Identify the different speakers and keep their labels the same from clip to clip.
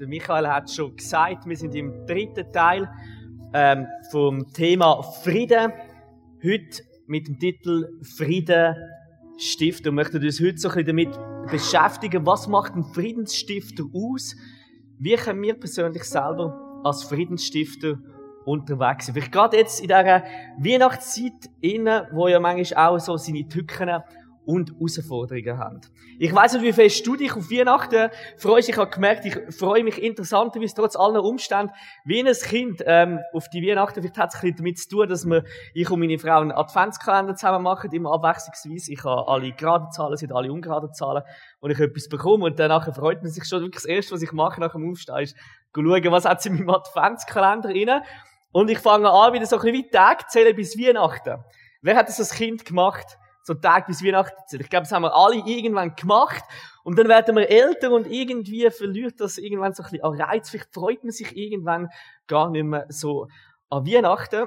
Speaker 1: Der Michael hat schon gesagt, wir sind im dritten Teil ähm, vom Thema Frieden. Heute mit dem Titel Frieden stiften. Und möchten uns heute so ein bisschen damit beschäftigen, was macht ein Friedensstifter aus? Wie können wir persönlich selber als Friedensstifter unterwegs sein? Vielleicht gerade jetzt in dieser Weihnachtszeit, innen, wo ja manchmal auch so seine Tücken und Herausforderungen haben. Ich weiss nicht, wie fest du dich auf Weihnachten freust. Ich habe gemerkt, ich freue mich interessanterweise trotz aller Umstände wie ein Kind ähm, auf die Weihnachten. Vielleicht hat es ein bisschen damit zu tun, dass wir, ich und meine Frau einen Adventskalender zusammen machen, immer abwechslungsweise. Ich habe alle gerade Zahlen, sind alle ungerade Zahlen und ich etwas bekomme und danach freut man sich schon. Wirklich das Erste, was ich mache nach dem Aufstehen, ist schauen, was hat sie in meinem Adventskalender rein. Und ich fange an, wieder so ein bisschen wie Tag zählen bis Weihnachten. Wer hat das als Kind gemacht? So Tag bis Weihnachten Ich glaube, das haben wir alle irgendwann gemacht. Und dann werden wir älter und irgendwie verliert das irgendwann so ein bisschen an Reiz. Vielleicht freut man sich irgendwann gar nicht mehr so an Weihnachten.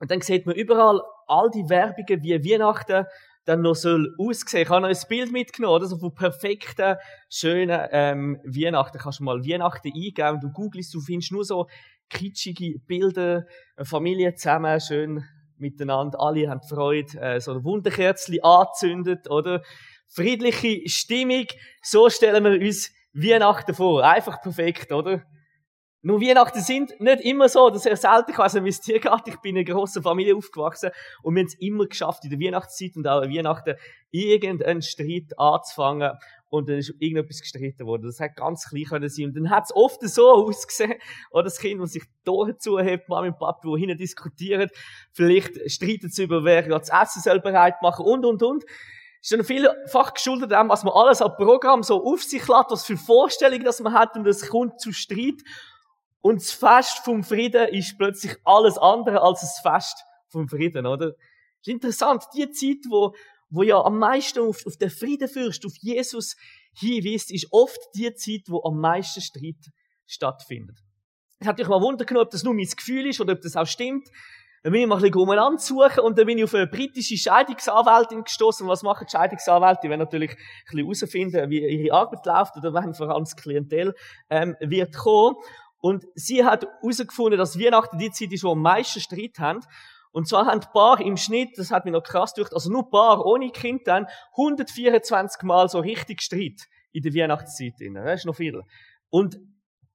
Speaker 1: Und dann sieht man überall all die Werbungen, wie Weihnachten dann noch soll aussehen. Ich habe noch ein Bild mitgenommen, oder? So von perfekten, schönen, ähm, Weihnachten. Kannst du mal Weihnachten eingeben du googelst, du findest nur so kitschige Bilder, Familie zusammen, schön miteinander, alle haben Freude, äh, so ein Wunderkerzchen anzündet, oder? Friedliche Stimmung, so stellen wir uns Weihnachten vor. Einfach perfekt, oder? Nur Weihnachten sind nicht immer so, das ist sehr selten. Also, wie es dir geht, ich bin in einer grossen Familie aufgewachsen und wir haben es immer geschafft, in der Weihnachtszeit und auch an Weihnachten irgendeinen Streit anzufangen und dann ist irgendetwas gestritten worden. Das hat ganz klein können sein. Und dann hat es oft so ausgesehen, oder das Kind, das sich Tore zuhebt, Mama und Papa, die hinten diskutieren, vielleicht streiten sie über, wer das Essen soll bereit machen und, und, und. Ist dann vielfach geschuldet dem, was man alles am Programm so auf sich lässt, was für Vorstellungen das man hat und es kommt zu Streit. Und das Fest vom Frieden ist plötzlich alles andere als das Fest vom Frieden, oder? ist interessant, die Zeit, wo wo ja am meisten auf, auf den Friedenfürst, auf Jesus hinweist, ist oft die Zeit, wo am meisten Streit stattfindet. Es hat mich mal Wunder genommen, ob das nur mein Gefühl ist oder ob das auch stimmt. Dann bin ich mal ein bisschen umeinander suchen und dann bin ich auf eine britische Scheidungsanwältin gestoßen. Was machen die Scheidungsanwälte? Die wollen natürlich ein bisschen herausfinden, wie ihre Arbeit läuft oder wenn vor allem das Klientel ähm, wird kommen. Und sie hat herausgefunden, dass Weihnachten die Zeit ist, wo am meisten Streit haben. Und zwar haben Paar im Schnitt, das hat mich noch krass durch, also nur Paar ohne Kind dann 124 Mal so richtig Streit in der Weihnachtszeit. Das ist noch viel. Und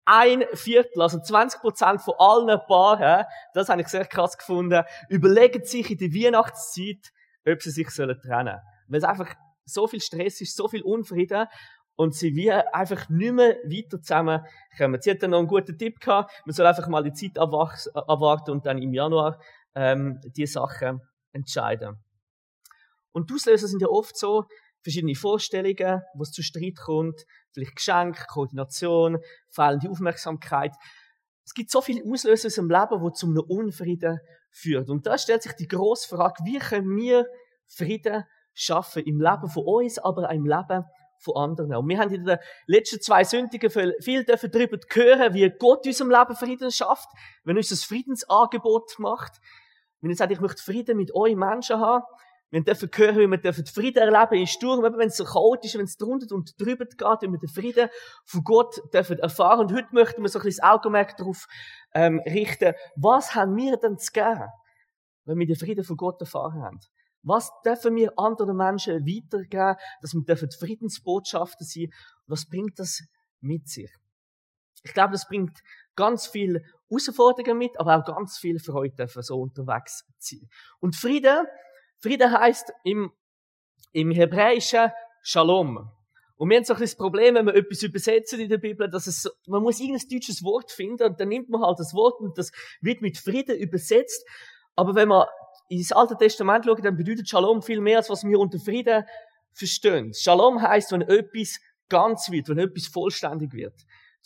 Speaker 1: ein Viertel, also 20 Prozent von allen Paaren, das habe ich sehr krass gefunden, überlegen sich in der Weihnachtszeit, ob sie sich trennen sollen. Weil es einfach so viel Stress ist, so viel Unfrieden und sie wie einfach nicht mehr weiter zusammenkommen. Sie hat dann noch einen guten Tipp gehabt, man soll einfach mal die Zeit abwarten und dann im Januar ähm, die Sachen entscheiden. Und die Auslöser sind ja oft so verschiedene Vorstellungen, wo es zu Streit kommt, vielleicht Geschenk, Koordination, fehlende Aufmerksamkeit. Es gibt so viele Auslöser in unserem Leben, die zu einem Unfrieden führen. Und da stellt sich die grosse Frage, wie können wir Frieden schaffen im Leben von uns, aber auch im Leben von anderen. Und wir haben in den letzten zwei Sündigen viel darüber hören, wie Gott in unserem Leben Frieden schafft, wenn er uns das Friedensangebot macht. Wenn ich sage, ich möchte Frieden mit euch Menschen haben, wir dürfen hören, wie wir Frieden erleben in Sturm, wenn es so chaotisch ist, wenn es drunter und drüber geht, wie wir den Frieden von Gott dürfen erfahren. Und heute möchten wir so ein bisschen das Augenmerk darauf ähm, richten, was haben wir denn zu geben, wenn wir den Frieden von Gott erfahren haben? Was dürfen wir anderen Menschen weitergeben, dass wir dürfen Friedensbotschafter sein? Was bringt das mit sich? Ich glaube, das bringt ganz viel Herausforderungen mit, aber auch ganz viel Freude dürfen so unterwegs sein. Und Frieden, Frieden heißt im, im Hebräischen Shalom. Und wir haben so ein das Problem, wenn wir etwas übersetzen in der Bibel, dass es, man muss irgendein deutsches Wort finden und dann nimmt man halt das Wort und das wird mit Frieden übersetzt. Aber wenn man ins Alte Testament schaut, dann bedeutet Shalom viel mehr, als was wir unter Frieden verstehen. Shalom heißt, wenn etwas ganz wird, wenn etwas vollständig wird.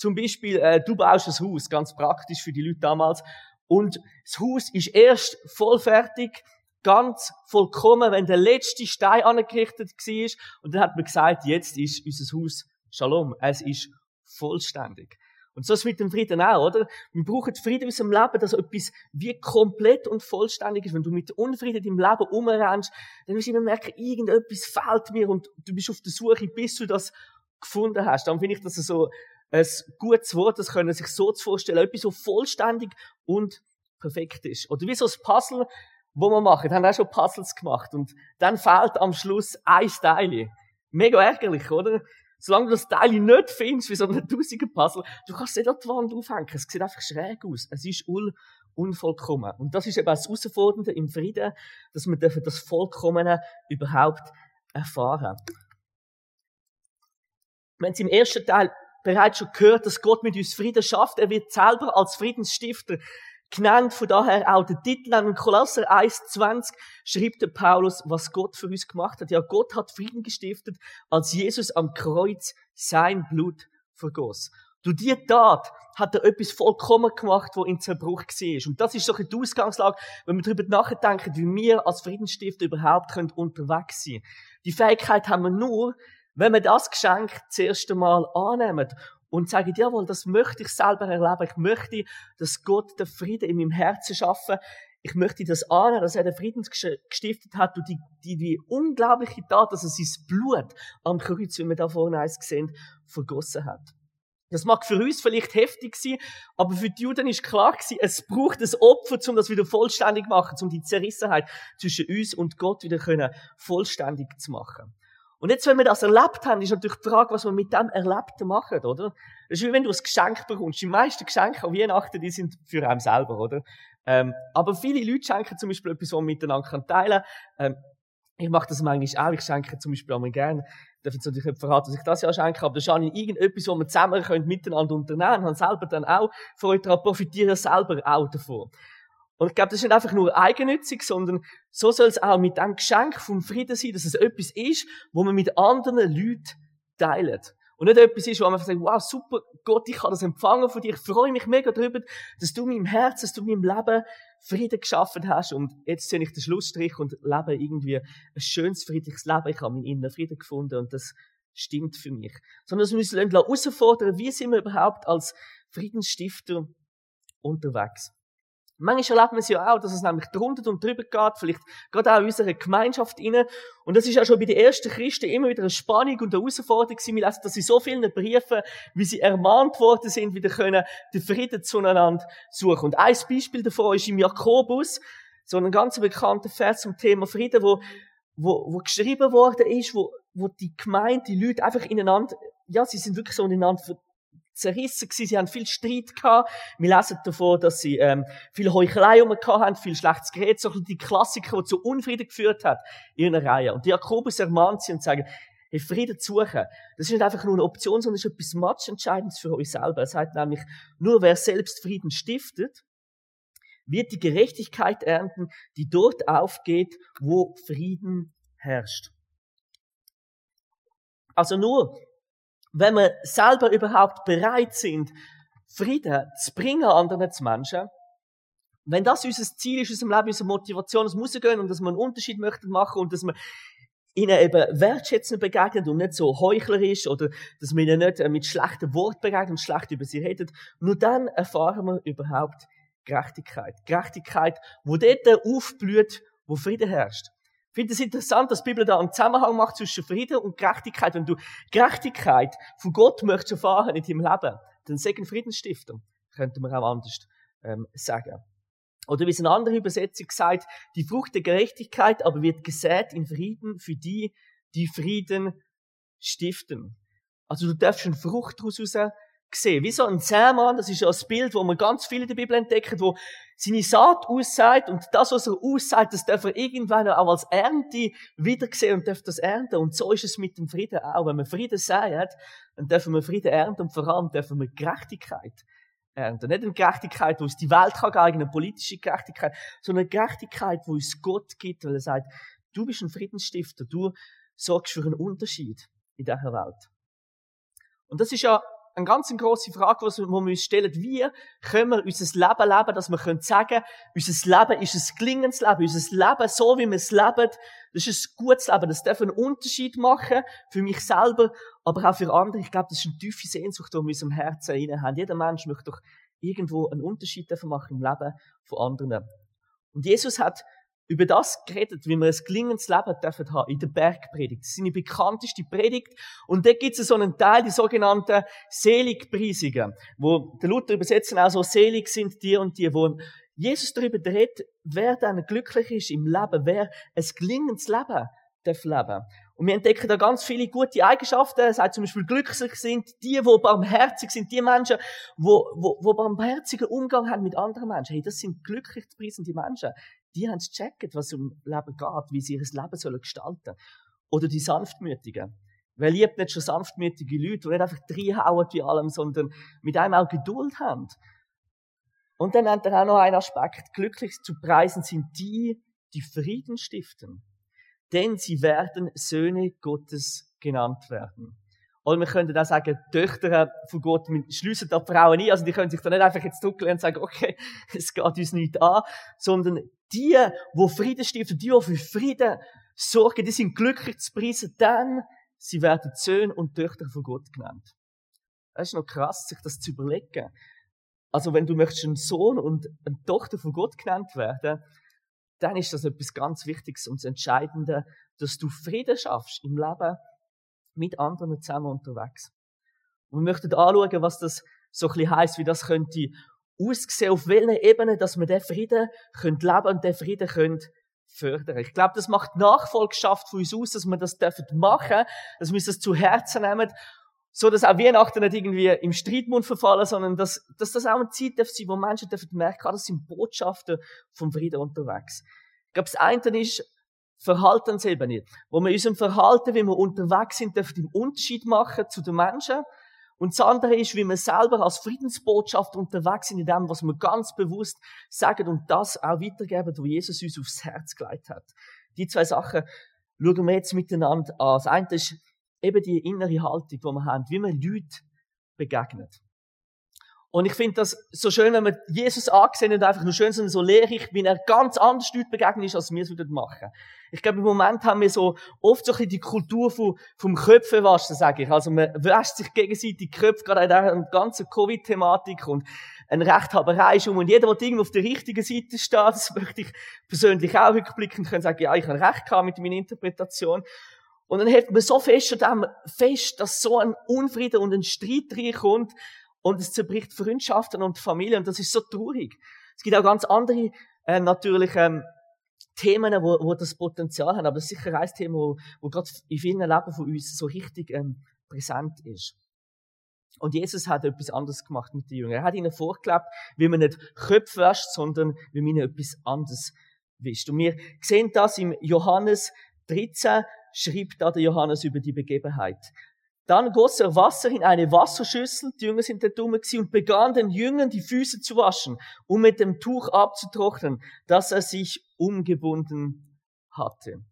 Speaker 1: Zum Beispiel, äh, du baust ein Haus, ganz praktisch für die Leute damals. Und das Haus ist erst vollfertig, ganz vollkommen, wenn der letzte Stein angerichtet war. Und dann hat man gesagt, jetzt ist unser Haus Shalom. Es ist vollständig. Und so ist es mit dem Frieden auch, oder? Wir brauchen Frieden in unserem Leben, dass etwas wie komplett und vollständig ist. Wenn du mit Unfrieden im Leben umrennst, dann wirst du immer merken, irgendetwas fehlt mir und du bist auf der Suche, bis du das gefunden hast. Dann finde ich das so ein gutes Wort, das können sich so zu vorstellen, etwas so vollständig und perfekt ist. Oder wie so ein Puzzle, wo man macht. Wir haben auch schon Puzzles gemacht und dann fehlt am Schluss ein Teil. Mega ärgerlich, oder? Solange du das Teil nicht findest, wie so ein tausiger Puzzle, du kannst nicht an die Wand aufhängen. Es sieht einfach schräg aus. Es ist un unvollkommen. Und das ist eben das Herausfordernde im Frieden, dass wir das Vollkommene überhaupt erfahren. Wir haben es im ersten Teil bereits schon gehört, dass Gott mit uns Frieden schafft. Er wird selber als Friedensstifter genannt. Von daher auch der Titel an Kolosser 1,20 schreibt der Paulus, was Gott für uns gemacht hat. Ja, Gott hat Frieden gestiftet, als Jesus am Kreuz sein Blut vergoss. Durch diese Tat hat er etwas vollkommen gemacht, wo in Zerbruch war. Und das ist doch die Ausgangslage, wenn wir darüber nachdenken, wie wir als Friedensstifter überhaupt unterwegs sein können. Die Fähigkeit haben wir nur, wenn wir das Geschenk das erste Mal annehmen und sagen, jawohl, das möchte ich selber erleben. Ich möchte, dass Gott den Frieden in meinem Herzen schaffen. Ich möchte das annehmen, dass er den Frieden gestiftet hat und die, die, die unglaubliche Tat, dass er sein Blut am Kreuz, wie wir da vorne eins gesehen, vergossen hat. Das mag für uns vielleicht heftig sein, aber für die Juden ist klar gewesen, es braucht ein Opfer, um das wieder vollständig zu machen, um die Zerrissenheit zwischen uns und Gott wieder können vollständig zu machen. Und jetzt, wenn wir das erlebt haben, ist natürlich die Frage, was wir mit dem Erlebten machen, oder? Das ist wie wenn du ein Geschenk bekommst. Die meisten Geschenke an Weihnachten, die sind für einen selber, oder? Ähm, aber viele Leute schenken zum Beispiel etwas, was man miteinander teilen kann. Ähm, ich mache das manchmal auch. Ich schenke zum Beispiel auch mal gerne, ich darf jetzt natürlich nicht verraten, dass ich das ja schenke, aber das ist irgendetwas, was wir zusammen können, miteinander unternehmen können, haben selber dann auch Freude daran, profitieren selber auch davon. Und ich glaube, das ist nicht einfach nur eigennützig, sondern so soll es auch mit dem Geschenk vom Frieden sein, dass es etwas ist, wo man mit anderen Leuten teilt. Und nicht etwas ist, wo man einfach sagt, wow, super, Gott, ich habe das empfangen von dir, ich freue mich mega darüber, dass du meinem Herzen, dass du meinem Leben Frieden geschaffen hast und jetzt ziehe ich den Schlussstrich und lebe irgendwie ein schönes, friedliches Leben. Ich habe meinen inneren Frieden gefunden und das stimmt für mich. Sondern dass wir uns herausfordern, wie sind wir überhaupt als Friedensstifter unterwegs. Manchmal erlebt man es ja auch, dass es nämlich drunter und drüber geht, vielleicht gerade auch in unserer Gemeinschaft inne. Und das ist ja schon bei den ersten Christen immer wieder eine Spannung und eine Herausforderung gewesen. Wir lesen das in so vielen Briefen, wie sie ermahnt worden sind, wieder können den Frieden zueinander suchen. Und ein Beispiel davon ist im Jakobus, so ein ganz bekannter Vers zum Thema Frieden, wo, wo, wo geschrieben worden ist, wo, wo die Gemeinde, die Leute einfach ineinander, ja, sie sind wirklich so ineinander zerrissen gewesen, sie haben viel Streit gehabt. Wir lesen davon, dass sie ähm, viel Heuchelei um haben, viel schlechtes Gerät, so die Klassiker, die zu Unfrieden geführt hat in einer Reihe. Und Jakobus ermahnt sie und sagt, hey, Frieden suchen, das ist nicht einfach nur eine Option, sondern ist etwas matchentscheidendes für euch selber. Er sagt nämlich, nur wer selbst Frieden stiftet, wird die Gerechtigkeit ernten, die dort aufgeht, wo Frieden herrscht. Also nur wenn wir selber überhaupt bereit sind, Frieden zu bringen anderen Menschen, wenn das unser Ziel ist, unser Leben, unsere Motivation, es muss gehen und dass wir einen Unterschied möchten machen und dass wir ihnen eben wertschätzend begegnen und nicht so heuchlerisch oder dass wir ihnen nicht äh, mit schlechten Worten begegnen und schlecht über sie reden, nur dann erfahren wir überhaupt Gerechtigkeit. Gerechtigkeit, wo dort aufblüht, wo Frieden herrscht. Ich finde es interessant, dass die Bibel da einen Zusammenhang macht zwischen Frieden und Gerechtigkeit. Wenn du Gerechtigkeit von Gott möchtest erfahren in deinem Leben, dann segen Friedensstifter, könnte man auch anders ähm, sagen. Oder wie es in einer anderen Übersetzung sagt, die Frucht der Gerechtigkeit aber wird gesät in Frieden für die, die Frieden stiften. Also du darfst eine Frucht daraus gesehen. Wie so ein Zähmann, das ist ja ein Bild, wo man ganz viel in der Bibel entdeckt, wo seine Saat aussagt und das, was er aussagt, das darf er irgendwann auch als Ernte wiedersehen und darf das ernten. Und so ist es mit dem Frieden auch. Wenn man Frieden sagt, dann dürfen wir Frieden ernten und vor allem dürfen wir Gerechtigkeit ernten. Nicht eine Gerechtigkeit, wo uns die Welt kann geben, eine politische Gerechtigkeit, sondern eine Gerechtigkeit, wo uns Gott gibt, weil er sagt, du bist ein Friedensstifter, du sorgst für einen Unterschied in dieser Welt. Und das ist ja eine ganz grosse Frage, die wir uns stellen. Wie können wir unser Leben leben, dass wir sagen können, unser Leben ist ein gelingendes Leben, unser Leben, so wie wir es leben, das ist ein gutes Leben. Das darf einen Unterschied machen, für mich selber, aber auch für andere. Ich glaube, das ist eine tiefe Sehnsucht, die wir in unserem Herzen rein haben. Jeder Mensch möchte doch irgendwo einen Unterschied machen im Leben von anderen. Und Jesus hat über das geredet, wie wir ein gelingendes Leben dürfen haben in der Bergpredigt. Das ist seine bekannteste Predigt. Und da gibt es so einen Teil, die sogenannten Seligpreisungen, wo der Luther übersetzen auch so selig sind die und die, wo Jesus darüber redet, wer dann glücklich ist im Leben, wer ein gelingendes Leben darf leben. Und wir entdecken da ganz viele gute Eigenschaften. Es sagt zum Beispiel glücklich sind die, wo barmherzig sind, die Menschen, wo, wo, wo barmherzigen Umgang haben mit anderen Menschen. Hey, das sind glücklich zu preisende Menschen. Die haben es gecheckt, was um Leben geht, wie sie ihr Leben sollen gestalten. Oder die Sanftmütigen. Wer liebt nicht schon sanftmütige Leute, die nicht einfach reinhauen wie allem, sondern mit einem auch Geduld haben. Und dann nennt er auch noch einen Aspekt. Glücklich zu preisen sind die, die Frieden stiften denn sie werden Söhne Gottes genannt werden. Oder wir können auch sagen, Töchter von Gott, schliessen da Frauen ein, also die können sich da nicht einfach jetzt zurücklehnen und sagen, okay, es geht uns nicht an, sondern die, wo Frieden stiften, die, die für Frieden sorgen, die sind glücklich zu preisen, denn sie werden Söhne und Töchter von Gott genannt. Das ist noch krass, sich das zu überlegen. Also wenn du möchtest ein Sohn und eine Tochter von Gott genannt werden, dann ist das etwas ganz Wichtiges und das Entscheidende, dass du Frieden schaffst im Leben mit anderen zusammen unterwegs. Und wir möchten anschauen, was das so ein bisschen heisst, wie das könnte aussehen, auf welchen Ebenen, dass wir den Frieden können leben und den Frieden können fördern. Ich glaube, das macht Nachfolgschaft von uns aus, dass wir das dürfen machen, dass wir uns das zu Herzen nehmen so dass auch Weihnachten nicht irgendwie im Streitmund verfallen, sondern dass, dass das auch eine Zeit darf sein, wo Menschen dürfen merken, ah, das sind Botschaften vom Frieden unterwegs. Ich glaube, das eine ist Verhaltensebene, wo wir unserem Verhalten, wie wir unterwegs sind, dürfen den Unterschied machen zu den Menschen. Und das andere ist, wie wir selber als Friedensbotschaft unterwegs sind in dem, was wir ganz bewusst sagen und das auch weitergeben, wo Jesus uns aufs Herz gelegt hat. Die zwei Sachen schauen wir jetzt miteinander an. Das eine ist eben die innere Haltung, die wir haben, wie man Leute begegnet. Und ich finde das so schön, wenn man Jesus angesehen und einfach nur schön, so lehrreich, wie er ganz anders Leute begegnet ist, als wir es würden machen. Ich glaube, im Moment haben wir so oft so ein bisschen die Kultur vom, vom Köpfewaschen, sage ich. Also man wäscht sich gegenseitig die Köpfe, gerade in der ganzen Covid-Thematik und eine Rechthaberei ist um. Und jeder, der irgendwo auf der richtigen Seite steht, das möchte ich persönlich auch rückblickend können sagen, ja, ich habe recht gehabt mit meiner Interpretation. Und dann hält man so fest an dem fest, dass so ein Unfrieden und ein Streit reinkommt und es zerbricht Freundschaften und Familien und das ist so traurig. Es gibt auch ganz andere, äh, natürlich, ähm, Themen, wo, wo das Potenzial haben, aber das ist sicher ein Thema, wo, wo gerade in vielen Leben von uns so richtig ähm, präsent ist. Und Jesus hat etwas anderes gemacht mit den Jüngern. Er hat ihnen vorgelebt, wie man nicht Köpfe wäscht, sondern wie man ihnen etwas anderes wischt. Und wir sehen das im Johannes 13, schrieb da der Johannes über die Begebenheit. Dann goss er Wasser in eine Wasserschüssel, die Jünger sind da dumm und begann den Jüngern die Füße zu waschen, um mit dem Tuch abzutrocknen, das er sich umgebunden hatte.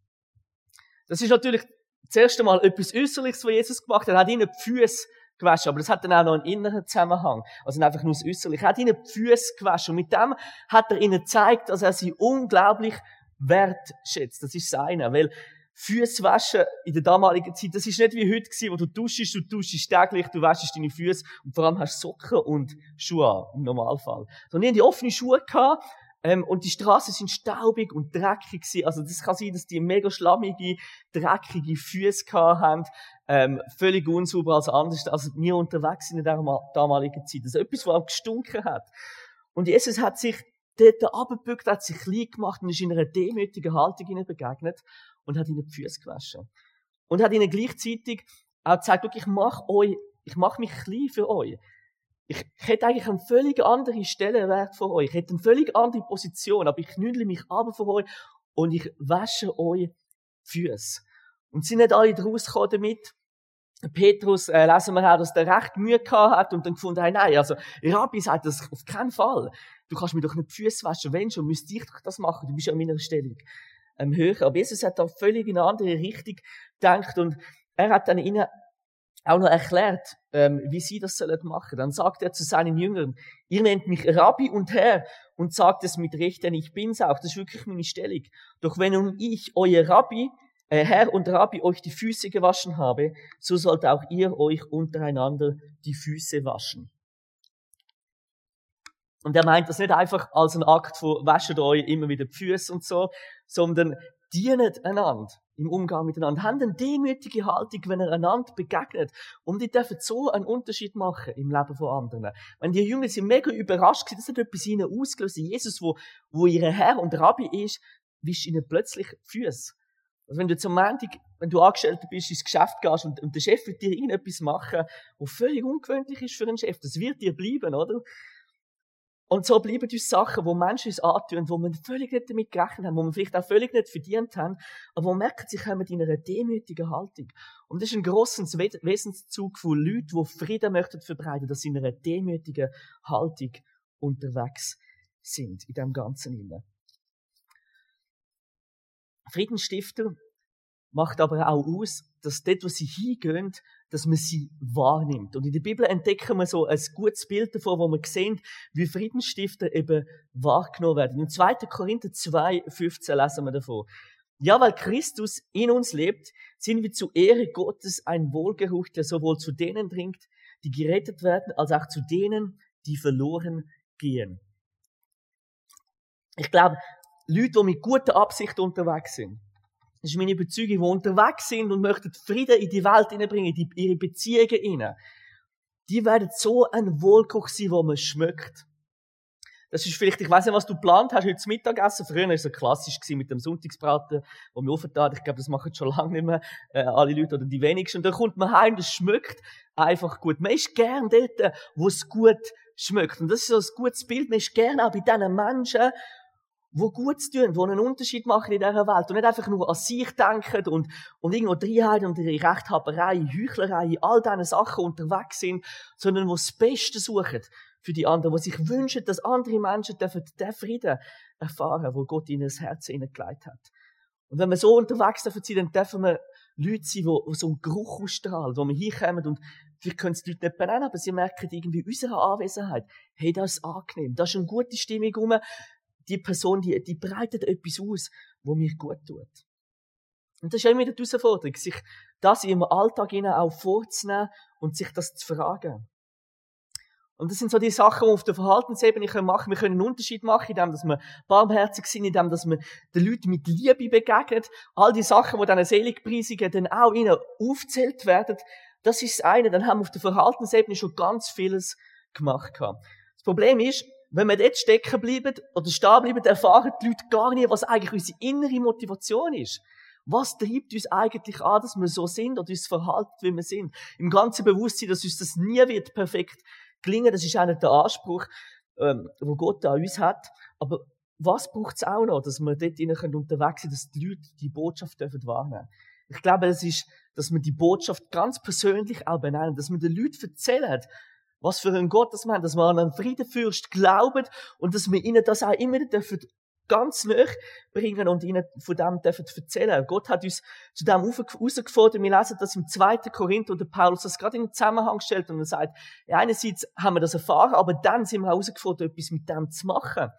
Speaker 1: Das ist natürlich das erste Mal etwas Äußerliches, was Jesus gemacht hat. Er hat ihnen die Füße gewaschen, aber das hat dann auch noch einen inneren Zusammenhang. Also einfach nur das Äußerliche. Er hat ihnen die Füße gewaschen und mit dem hat er ihnen gezeigt, dass er sie unglaublich wertschätzt. Das ist seiner, weil Füße waschen in der damaligen Zeit, das ist nicht wie heute gewesen, wo du duschst, du duschst täglich, du waschst deine Füße und vor allem hast Socken und Schuhe an, im Normalfall. Sondern die haben die offene Schuhe gehabt, ähm, und die Straßen sind staubig und dreckig gewesen. Also das kann sein, dass die mega schlammige, dreckige Füße gehabt haben, ähm, völlig unsauber als anders, als wir unterwegs sind in der damaligen Zeit. Ist etwas, was auch gestunken hat. Und Jesus hat sich dort abgebückt, hat sich klein gemacht und ist in einer demütigen Haltung ihnen begegnet und hat ihnen die Füße gewaschen. Und hat ihnen gleichzeitig auch gesagt, ich mach euch, ich mach mich klein für euch. Ich, ich hätte eigentlich eine völlig andere Stellenwert für euch. Ich hätte eine völlig andere Position, aber ich knüdle mich aber für euch und ich wasche euch Füße. Und sind nicht alle rausgekommen damit. Petrus, äh, lesen wir auch, dass der recht Mühe gehabt hat und dann gefunden hat, nein, also, Rabbi sagt das auf keinen Fall. Du kannst mir doch nicht die Füße waschen, wenn schon, müsste ich doch das machen, du bist ja an meiner Stellung ähm, höher. Aber Jesus hat da völlig in eine andere Richtung gedacht und er hat dann ihnen auch noch erklärt, ähm, wie sie das sollen machen. Dann sagt er zu seinen Jüngern, ihr nennt mich Rabbi und Herr und sagt es mit Recht, denn ich bin's auch. Das ist wirklich meine Stellung. Doch wenn nun ich, euer Rabbi, äh, Herr und Rabbi, euch die Füße gewaschen habe, so sollt auch ihr euch untereinander die Füße waschen. Und er meint das nicht einfach als ein Akt von wäscht euch immer wieder die Füße und so, sondern dienet einander im Umgang miteinander. Haben eine demütige Haltung, wenn ihr einander begegnet. Und die dürfen so einen Unterschied machen im Leben von anderen. Wenn die Jünger sind mega überrascht gewesen, das hat etwas ihnen ausgelöst. Jesus, wo, wo ihr Herr und Rabbi ist, wischt ihnen plötzlich Füße. Also wenn du zum Montag, wenn du angestellt bist, ins Geschäft gehst und, und der Chef wird dir irgendetwas machen, was völlig ungewöhnlich ist für einen Chef, das wird dir bleiben, oder? Und so bleiben uns Sachen, wo Menschen uns antun, wo wir völlig nicht damit gerechnet haben, wo wir vielleicht auch völlig nicht verdient haben, aber wo merken, sie kommen in einer demütigen Haltung. Und das ist ein grosser Wesenszug von Leuten, die Frieden möchten verbreiten, dass sie in einer demütigen Haltung unterwegs sind, in dem Ganzen inne. Friedensstifter macht aber auch aus, dass dort, wo sie hingehen, dass man sie wahrnimmt. Und in der Bibel entdecken wir so ein gutes Bild davon, wo wir sehen, wie Friedensstifter eben wahrgenommen werden. In 2. Korinther 2, 15 lesen wir davon. Ja, weil Christus in uns lebt, sind wir zu Ehre Gottes ein Wohlgeruch, der sowohl zu denen dringt, die gerettet werden, als auch zu denen, die verloren gehen. Ich glaube, Leute, die mit guter Absicht unterwegs sind, das ist meine Überzeugung, die unterwegs sind und möchten Frieden in die Welt hineinbringen, in ihre Beziehungen hinein. Die werden so ein Wohlkoch sein, wo man schmeckt. Das ist vielleicht, ich weiß nicht, was du geplant hast, heute Mittagessen. Früher war es so klassisch mit dem Sonntagsbraten, wo wir aufgetan Ich glaube, das machen schon lange nicht mehr, äh, alle Leute oder die wenigsten. Und dann kommt man heim, das schmeckt einfach gut. Man ist gern dort, wo es gut schmeckt. Und das ist so ein gutes Bild. Man ist gern auch bei diesen Menschen, wo Gutes tun, wo einen Unterschied machen in dieser Welt und nicht einfach nur an sich denken und, und irgendwo Dreiheit und ihre Rechthaberei, Heuchlerei, all diese Sachen unterwegs sind, sondern wo das Beste suchen für die anderen, wo sich wünschen, dass andere Menschen dürfen den Frieden erfahren, wo Gott ihnen das Herz hineingelegt hat. Und wenn wir so unterwegs dürfen sein, dann dürfen wir Leute sein, die, so einen Geruch ausstrahlen, wo wir hinkommen und vielleicht können die Leute nicht benennen, aber sie merken irgendwie unsere Anwesenheit. Hey, das ist angenehm, da ist eine gute Stimmung rum, die Person, die, die breitet etwas aus, wo mir gut tut. Und das ist immer die Herausforderung, sich das im Alltag auch vorzunehmen und sich das zu fragen. Und das sind so die Sachen, die wir auf der Verhaltensebene machen können. Wir können einen Unterschied machen, indem dass wir barmherzig sind, indem dass wir den Leuten mit Liebe begegnen. All die Sachen, die dann Seligpreisungen dann auch ihnen aufzählt werden. Das ist das eine. Dann haben wir auf der Verhaltensebene schon ganz vieles gemacht. Das Problem ist, wenn wir dort stecken bleiben oder stehen bleiben, erfahren die Leute gar nicht, was eigentlich unsere innere Motivation ist. Was treibt uns eigentlich an, dass wir so sind oder uns verhalten, wie wir sind? Im ganzen Bewusstsein, dass uns das nie wird perfekt gelingen, das ist einer der Anspruch, ähm, wo Gott an uns hat. Aber was braucht es auch noch, dass wir dort innen unterwegs sind, dass die Leute die Botschaft dürfen wahrnehmen? Ich glaube, es ist, dass wir die Botschaft ganz persönlich auch benennen, dass wir den Leuten erzählen, was für ein Gott das wir dass wir an einen Friedenfürst glauben und dass wir ihnen das auch immer dürfen ganz nah bringen und ihnen von dem dürfen erzählen. Gott hat uns zu dem herausgefordert. Wir lesen das im 2. Korinther, und der Paulus das gerade in den Zusammenhang stellt und er sagt, einerseits haben wir das erfahren, aber dann sind wir herausgefordert, etwas mit dem zu machen.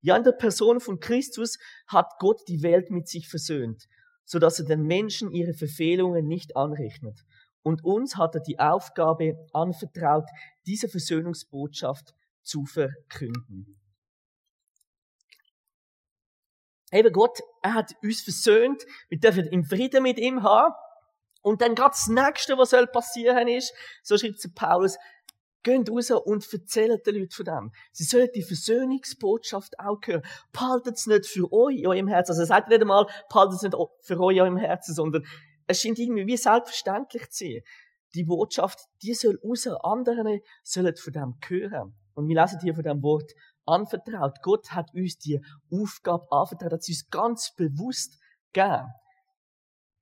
Speaker 1: Ja, in der Person von Christus hat Gott die Welt mit sich versöhnt, so dass er den Menschen ihre Verfehlungen nicht anrechnet. Und uns hat er die Aufgabe anvertraut, diese Versöhnungsbotschaft zu verkünden. Eben Gott, er hat uns versöhnt, wir dürfen im Frieden mit ihm haben. Und dann gerade das Nächste, was soll passieren ist, so schreibt Paulus, Geht raus und erzählt den Leuten von dem. Sie sollen die Versöhnungsbotschaft auch hören. Behaltet es nicht für euch eurem Herzen. Also sagt nicht einmal, behaltet es nicht für euch eurem Herzen, sondern es scheint irgendwie wie selbstverständlich zu sein. Die Botschaft, die soll raus, andere sollen von dem hören. Und wir lesen hier von dem Wort anvertraut. Gott hat uns die Aufgabe anvertraut, hat sie uns ganz bewusst gegeben.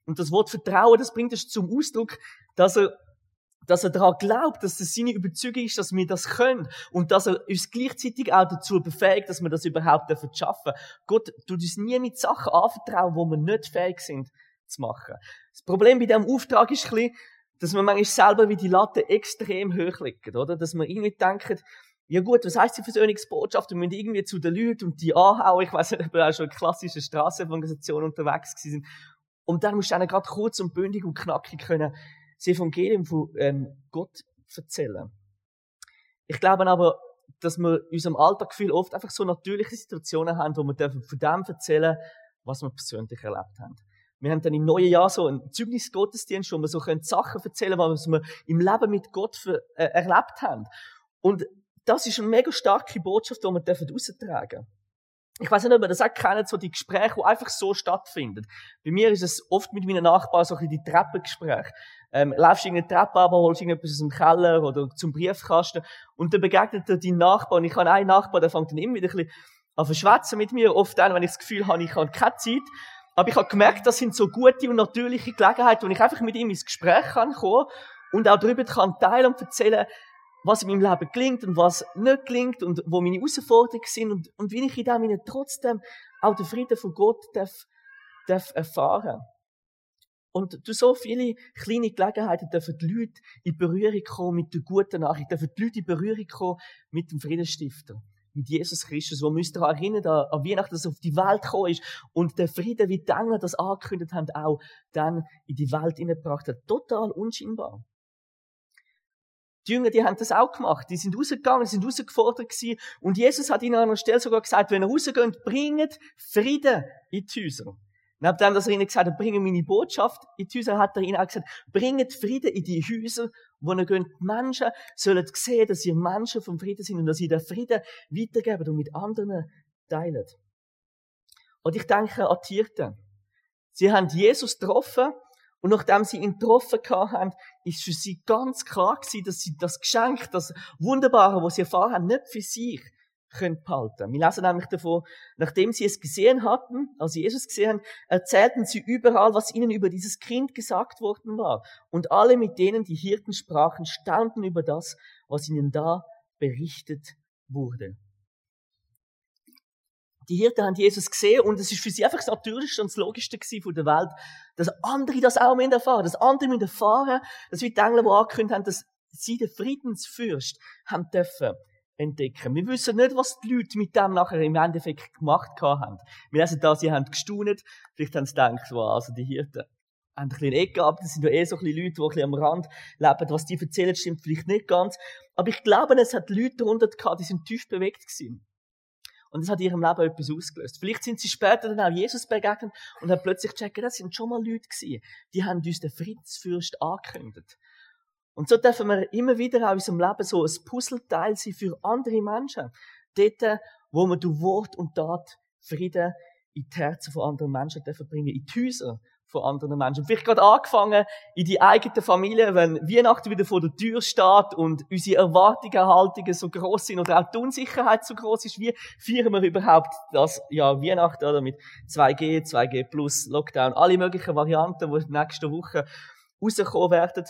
Speaker 1: Und das Wort Vertrauen, das bringt es zum Ausdruck, dass er, dass er daran glaubt, dass es seine Überzeugung ist, dass wir das können. Und dass er uns gleichzeitig auch dazu befähigt, dass wir das überhaupt schaffen dürfen. Gott tut uns nie mit Sachen anvertrauen, wo wir nicht fähig sind zu machen. Das Problem bei diesem Auftrag ist ein bisschen, dass man manchmal selber wie die Latte extrem hoch legt, oder? Dass man irgendwie denkt, ja gut, was heisst die Versöhnungsbotschaft? Wir müssen irgendwie zu den Leuten und die anhauen. Ich weiss nicht, ob wir auch schon klassische Straßenorganisationen unterwegs sind. Und dann musst du ihnen gerade kurz und bündig und knackig können das Evangelium von ähm, Gott erzählen. Ich glaube aber, dass wir in unserem Alltaggefühl oft einfach so natürliche Situationen haben, wo wir von dem erzählen was wir persönlich erlebt haben. Wir haben dann im neuen Jahr so einen Zeugnisgottesdienst, wo wir so Sachen erzählen können, was wir im Leben mit Gott für, äh, erlebt haben. Und das ist eine mega starke Botschaft, die wir raustragen dürfen. Ich weiß nicht, ob ihr das auch kennt, so die Gespräche, die einfach so stattfinden. Bei mir ist es oft mit meinen Nachbarn so ein bisschen die Treppengespräche. Ähm, laufst du irgendeine Treppe ab, holst irgendetwas aus dem Keller oder zum Briefkasten und dann begegnet dir dein Nachbar und ich habe einen Nachbar, der fängt dann immer wieder ein bisschen an verschwätzen mit mir, oft dann, wenn ich das Gefühl habe, ich habe keine Zeit. Aber ich habe gemerkt, das sind so gute und natürliche Gelegenheiten, wo ich einfach mit ihm ins Gespräch kann kommen und auch darüber kann teilen und erzählen, was in meinem Leben klingt und was nicht klingt und wo meine Herausforderungen sind und, und wie ich in dem trotzdem auch den Frieden von Gott darf, darf erfahren. Und durch so viele kleine Gelegenheiten dürfen die Leute in Berührung kommen mit der guten Nachricht, dürfen die Leute in Berührung kommen mit dem Friedensstifter mit Jesus Christus, wo uns daran erinnern, an Weihnachten, dass er auf die Welt gekommen ist und der Frieden, wie die Engel das angekündigt haben, auch dann in die Welt hineingebracht hat. Total unscheinbar. Die Jünger, die haben das auch gemacht. Die sind rausgegangen, sind rausgefordert gewesen. Und Jesus hat ihnen an einer Stelle sogar gesagt, wenn ihr rausgeht, bringt Frieden in die Häuser. Nachdem, dass er ihnen gesagt hat, bringe meine Botschaft in die Häuser, hat er ihnen auch gesagt, bringt Frieden in die Häuser, wo ihr geht. Menschen sollen sehen, dass ihr Menschen vom Frieden sind und dass ihr den Frieden weitergeben und mit anderen teilen. Und ich denke an die Hirten. Sie haben Jesus getroffen und nachdem sie ihn getroffen haben, ist für sie ganz klar gewesen, dass sie das Geschenk, das Wunderbare, was sie erfahren haben, nicht für sich können. Wir lesen nämlich davon, nachdem sie es gesehen hatten, als sie Jesus gesehen haben, erzählten sie überall, was ihnen über dieses Kind gesagt worden war. Und alle, mit denen die Hirten sprachen, staunten über das, was ihnen da berichtet wurde. Die Hirten haben Jesus gesehen und es ist für sie einfach das Natürlichste und das Logischste von der Welt, dass andere das auch erfahren dass andere müssen erfahren, dass wir die Engel, die angekündigt haben, dass sie den Friedensfürst haben dürfen entdecken. Wir wissen nicht, was die Leute mit dem nachher im Endeffekt gemacht haben. Wir lesen da, sie haben gestaunet. Vielleicht haben sie gedacht, wow, also die Hirten haben ein bisschen Ecke gehabt. Das sind ja eh so Leute, die ein bisschen am Rand leben. Was die erzählen, stimmt vielleicht nicht ganz. Aber ich glaube, es hat Leute darunter gehabt, die sind tief bewegt gewesen. Und es hat in ihrem Leben etwas ausgelöst. Vielleicht sind sie später dann auch Jesus begegnet und haben plötzlich gecheckt, das sind schon mal Leute gewesen. Die haben uns den Friedensfürst angekündigt. Und so dürfen wir immer wieder auch in unserem Leben so ein Puzzleteil sein für andere Menschen. Dort, wo wir durch Wort und Tat Frieden in die Herzen von anderen Menschen dürfen bringen, in die Häuser von anderen Menschen. Vielleicht gerade angefangen in die eigene Familie, wenn Weihnachten wieder vor der Tür steht und unsere Erwartungen, Haltungen so groß sind oder auch die Unsicherheit so groß ist. Wie feiern wir überhaupt das ja Weihnachten oder mit 2G, 2G plus Lockdown, alle möglichen Varianten, die nächste Woche rauskommen werden.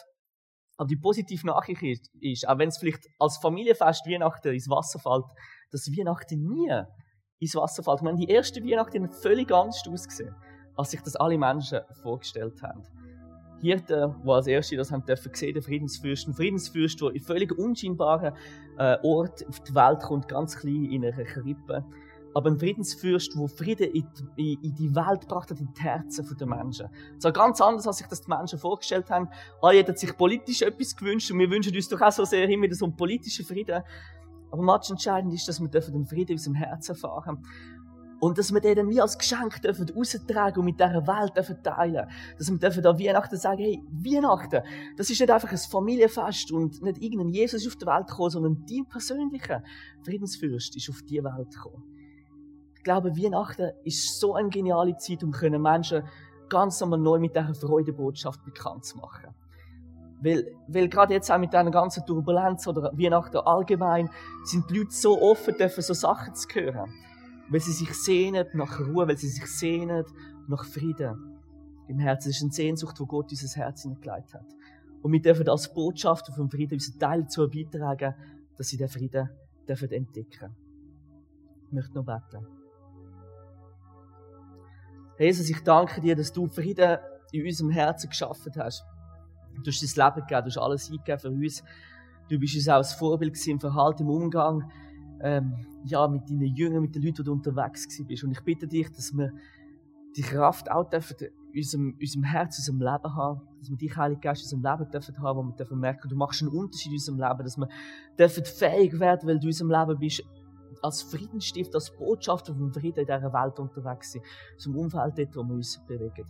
Speaker 1: Aber die positive Nachricht ist, auch wenn es vielleicht als Familienfest Weihnachten ins Wasser fällt, dass Weihnachten nie ins Wasser fällt. Ich meine, die erste Weihnachten hat völlig anders ausgesehen, als sich das alle Menschen vorgestellt haben. Hirten, die als Erste das haben dürfen sehen, der Friedensfürst. Ein Friedensfürst, der in völlig unscheinbaren äh, Ort auf die Welt kommt, ganz klein in einer Krippe aber ein Friedensfürst, der Frieden in die, in die Welt gebracht hat, in die Herzen der Menschen. So ganz anders, als sich das die Menschen vorgestellt haben. Alle hätten sich politisch etwas gewünscht und wir wünschen uns doch auch so sehr immer so einen politischen Frieden. Aber much entscheidend ist, dass wir den Frieden aus dem Herzen erfahren. Und dass wir den dann wie als Geschenk dürfen raustragen und mit dieser Welt dürfen teilen. Dass wir dürfen an Weihnachten sagen, hey, Weihnachten, das ist nicht einfach ein Familienfest und nicht irgendein Jesus ist auf die Welt gekommen, sondern dein persönlicher Friedensfürst ist auf die Welt gekommen. Ich glaube, Weihnachten ist so eine geniale Zeit, um Menschen ganz nochmal neu mit dieser Freudebotschaft bekannt zu machen. Weil, weil gerade jetzt auch mit dieser ganzen Turbulenz oder Weihnachten allgemein sind die Leute so offen, dürfen so Sachen zu hören. Weil sie sich sehnen nach Ruhe, weil sie sich sehnen nach Frieden im Herzen. Das ist eine Sehnsucht, wo Gott unser Herz hineingelegt hat. Und wir dürfen als Botschafter vom Frieden unseren Teil dazu beitragen, dass sie den Frieden dürfen entdecken. Ich möchte noch beten. Jesus, ich danke dir, dass du Frieden in unserem Herzen geschaffen hast. Du hast dein Leben gegeben, du hast alles eingegeben für uns. Du bist uns auch ein Vorbild im Verhalten, im Umgang, ähm, ja, mit deinen Jüngern, mit den Leuten, die du unterwegs bist. Und ich bitte dich, dass wir die Kraft auch dürfen unserem, unserem Herz, unserem Leben haben, dass wir dich, Heilige Geist, in unserem Leben dürfen haben, wo wir dürfen merken, du machst einen Unterschied in unserem Leben, dass wir dürfen fähig werden, weil du in unserem Leben bist, als Friedensstift, als Botschafter vom Frieden in dieser Welt unterwegs sind, zum Umfeld dort, wo wir uns bewegen.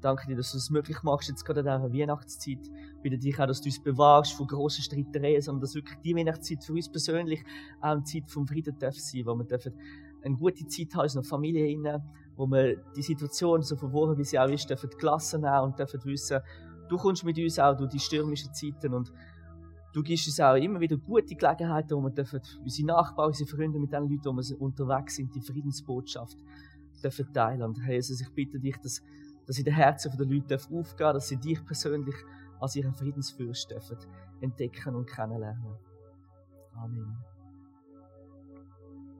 Speaker 1: Danke dir, dass du es möglich machst, jetzt gerade in dieser Weihnachtszeit. Bitte dich auch, dass du uns bewahrst von grossen Streitereien, sondern dass wirklich die Weihnachtszeit für uns persönlich auch eine Zeit vom Frieden darf sein, wo wir dürfen eine gute Zeit haben in unserer Familie, wo wir die Situation, so verworren wie sie auch ist, dürfen gelassen nehmen und dürfen wissen, du kommst mit uns auch durch die stürmischen Zeiten und du gibst uns auch immer wieder gute Gelegenheiten, wo wir dürfen unsere Nachbarn, unsere Freunde, mit den Leuten, wir unterwegs sind, die Friedensbotschaft dürfen teilen. Und Herr Jesus, ich bitte dich, dass, dass in den Herzen der Leute aufgehen dass sie dich persönlich als ihren Friedensfürst dürfen entdecken und kennenlernen. Amen.